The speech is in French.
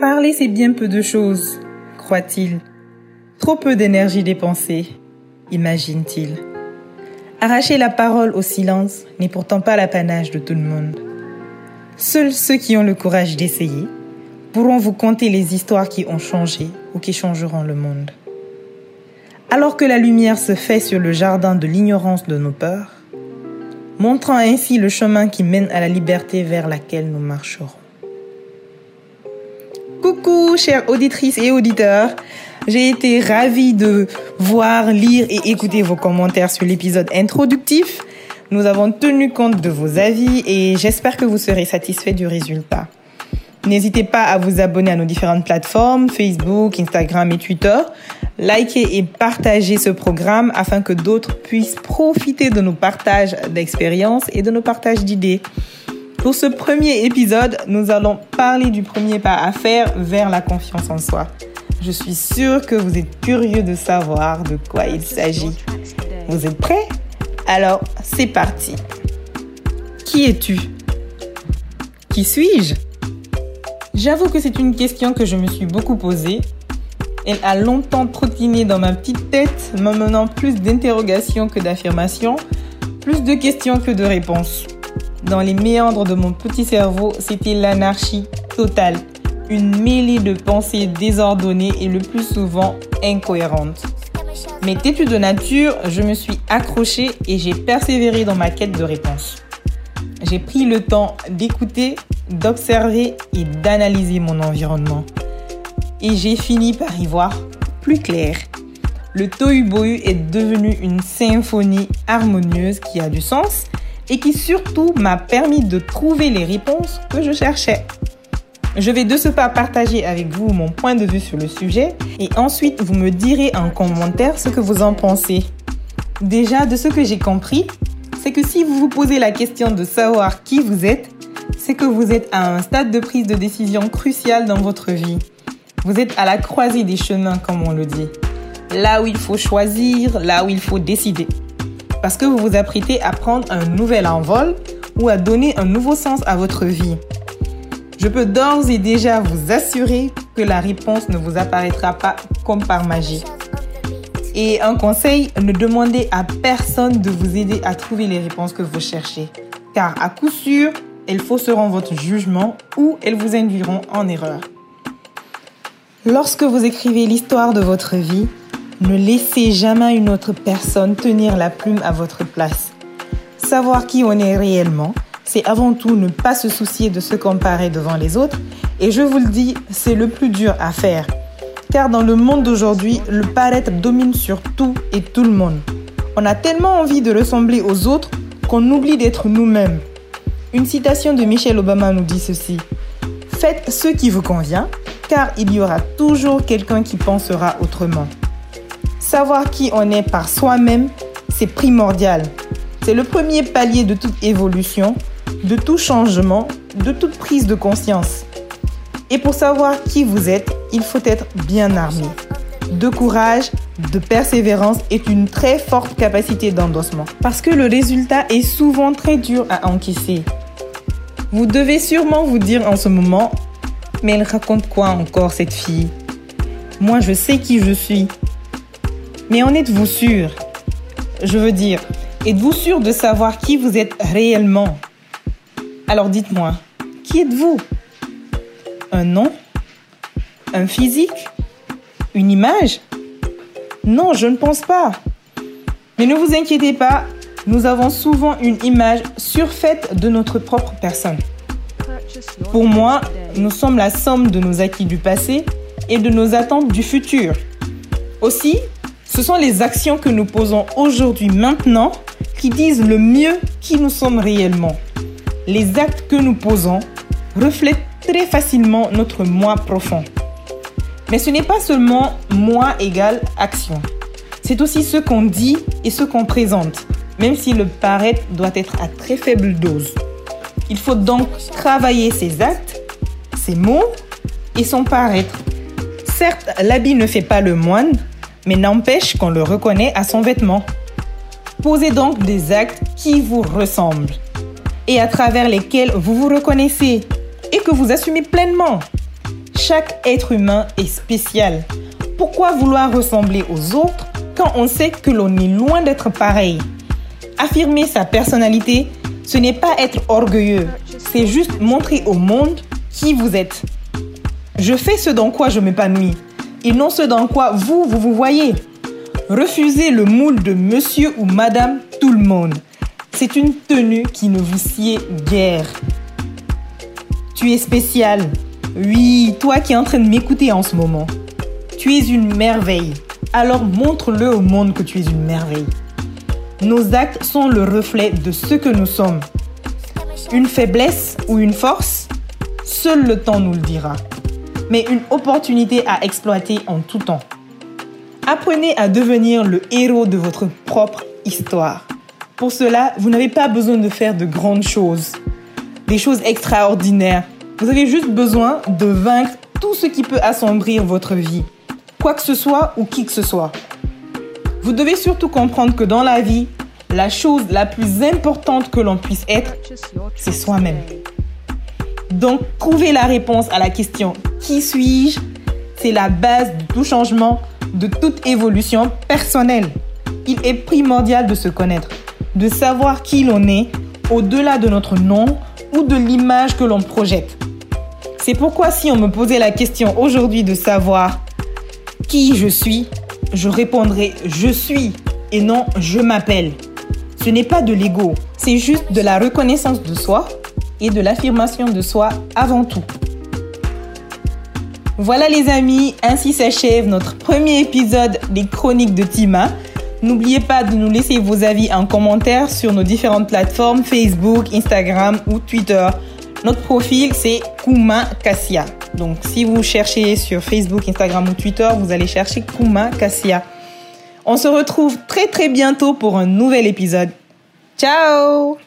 Parler, c'est bien peu de choses, croit-il. Trop peu d'énergie dépensée, imagine-t-il. Arracher la parole au silence n'est pourtant pas l'apanage de tout le monde. Seuls ceux qui ont le courage d'essayer pourront vous conter les histoires qui ont changé ou qui changeront le monde. Alors que la lumière se fait sur le jardin de l'ignorance de nos peurs, montrant ainsi le chemin qui mène à la liberté vers laquelle nous marcherons. Coucou chères auditrices et auditeurs, j'ai été ravie de voir, lire et écouter vos commentaires sur l'épisode introductif. Nous avons tenu compte de vos avis et j'espère que vous serez satisfait du résultat. N'hésitez pas à vous abonner à nos différentes plateformes, Facebook, Instagram et Twitter. Likez et partagez ce programme afin que d'autres puissent profiter de nos partages d'expériences et de nos partages d'idées. Pour ce premier épisode, nous allons parler du premier pas à faire vers la confiance en soi. Je suis sûre que vous êtes curieux de savoir de quoi il s'agit. Vous êtes prêts? Alors, c'est parti. Qui es-tu? Qui suis-je? J'avoue que c'est une question que je me suis beaucoup posée. Elle a longtemps trottiné dans ma petite tête, m'amenant plus d'interrogations que d'affirmations, plus de questions que de réponses. Dans les méandres de mon petit cerveau, c'était l'anarchie totale, une mêlée de pensées désordonnées et le plus souvent incohérentes. Mais têtu de nature, je me suis accrochée et j'ai persévéré dans ma quête de réponses. J'ai pris le temps d'écouter, d'observer et d'analyser mon environnement. Et j'ai fini par y voir plus clair. Le tohu-bohu est devenu une symphonie harmonieuse qui a du sens et qui surtout m'a permis de trouver les réponses que je cherchais. Je vais de ce pas partager avec vous mon point de vue sur le sujet et ensuite vous me direz en commentaire ce que vous en pensez. Déjà, de ce que j'ai compris, c'est que si vous vous posez la question de savoir qui vous êtes, c'est que vous êtes à un stade de prise de décision crucial dans votre vie. Vous êtes à la croisée des chemins, comme on le dit. Là où il faut choisir, là où il faut décider. Parce que vous vous apprêtez à prendre un nouvel envol ou à donner un nouveau sens à votre vie. Je peux d'ores et déjà vous assurer que la réponse ne vous apparaîtra pas comme par magie. Et un conseil, ne demandez à personne de vous aider à trouver les réponses que vous cherchez. Car à coup sûr, elles fausseront votre jugement ou elles vous induiront en erreur. Lorsque vous écrivez l'histoire de votre vie, ne laissez jamais une autre personne tenir la plume à votre place. Savoir qui on est réellement, c'est avant tout ne pas se soucier de se comparer devant les autres. Et je vous le dis, c'est le plus dur à faire. Car dans le monde d'aujourd'hui, le paraître domine sur tout et tout le monde. On a tellement envie de ressembler aux autres qu'on oublie d'être nous-mêmes. Une citation de Michelle Obama nous dit ceci. Faites ce qui vous convient, car il y aura toujours quelqu'un qui pensera autrement. Savoir qui on est par soi-même, c'est primordial. C'est le premier palier de toute évolution, de tout changement, de toute prise de conscience. Et pour savoir qui vous êtes, il faut être bien armé. De courage, de persévérance est une très forte capacité d'endossement. Parce que le résultat est souvent très dur à encaisser. Vous devez sûrement vous dire en ce moment, mais elle raconte quoi encore cette fille? Moi je sais qui je suis. Mais en êtes-vous sûr? Je veux dire, êtes-vous sûr de savoir qui vous êtes réellement? Alors dites-moi, qui êtes-vous? Un nom? Un physique? Une image? Non, je ne pense pas. Mais ne vous inquiétez pas, nous avons souvent une image surfaite de notre propre personne. Pour moi, nous sommes la somme de nos acquis du passé et de nos attentes du futur. Aussi, ce sont les actions que nous posons aujourd'hui, maintenant, qui disent le mieux qui nous sommes réellement. Les actes que nous posons reflètent très facilement notre moi profond. Mais ce n'est pas seulement moi égale action. C'est aussi ce qu'on dit et ce qu'on présente, même si le paraître doit être à très faible dose. Il faut donc travailler ses actes, ses mots et son paraître. Certes, l'habit ne fait pas le moine, mais n'empêche qu'on le reconnaît à son vêtement. Posez donc des actes qui vous ressemblent et à travers lesquels vous vous reconnaissez et que vous assumez pleinement. Chaque être humain est spécial. Pourquoi vouloir ressembler aux autres quand on sait que l'on est loin d'être pareil? Affirmer sa personnalité, ce n'est pas être orgueilleux, c'est juste montrer au monde qui vous êtes. Je fais ce dans quoi je m'épanouis et non ce dans quoi vous, vous vous voyez. Refusez le moule de monsieur ou madame tout le monde. C'est une tenue qui ne vous sied guère. Tu es spécial. Oui, toi qui es en train de m'écouter en ce moment. Tu es une merveille. Alors montre-le au monde que tu es une merveille. Nos actes sont le reflet de ce que nous sommes. Une faiblesse ou une force, seul le temps nous le dira. Mais une opportunité à exploiter en tout temps. Apprenez à devenir le héros de votre propre histoire. Pour cela, vous n'avez pas besoin de faire de grandes choses, des choses extraordinaires. Vous avez juste besoin de vaincre tout ce qui peut assombrir votre vie, quoi que ce soit ou qui que ce soit. Vous devez surtout comprendre que dans la vie, la chose la plus importante que l'on puisse être, c'est soi-même. Donc, trouver la réponse à la question qui suis-je? C'est la base de tout changement de toute évolution personnelle. Il est primordial de se connaître, de savoir qui l'on est au-delà de notre nom ou de l'image que l'on projette. C'est pourquoi si on me posait la question aujourd'hui de savoir qui je suis, je répondrais je suis et non je m'appelle. Ce n'est pas de l'ego, c'est juste de la reconnaissance de soi et de l'affirmation de soi avant tout. Voilà les amis, ainsi s'achève notre premier épisode des chroniques de Tima. N'oubliez pas de nous laisser vos avis en commentaire sur nos différentes plateformes Facebook, Instagram ou Twitter. Notre profil c'est Kuma Kassia. Donc si vous cherchez sur Facebook, Instagram ou Twitter, vous allez chercher Kuma Kassia. On se retrouve très très bientôt pour un nouvel épisode. Ciao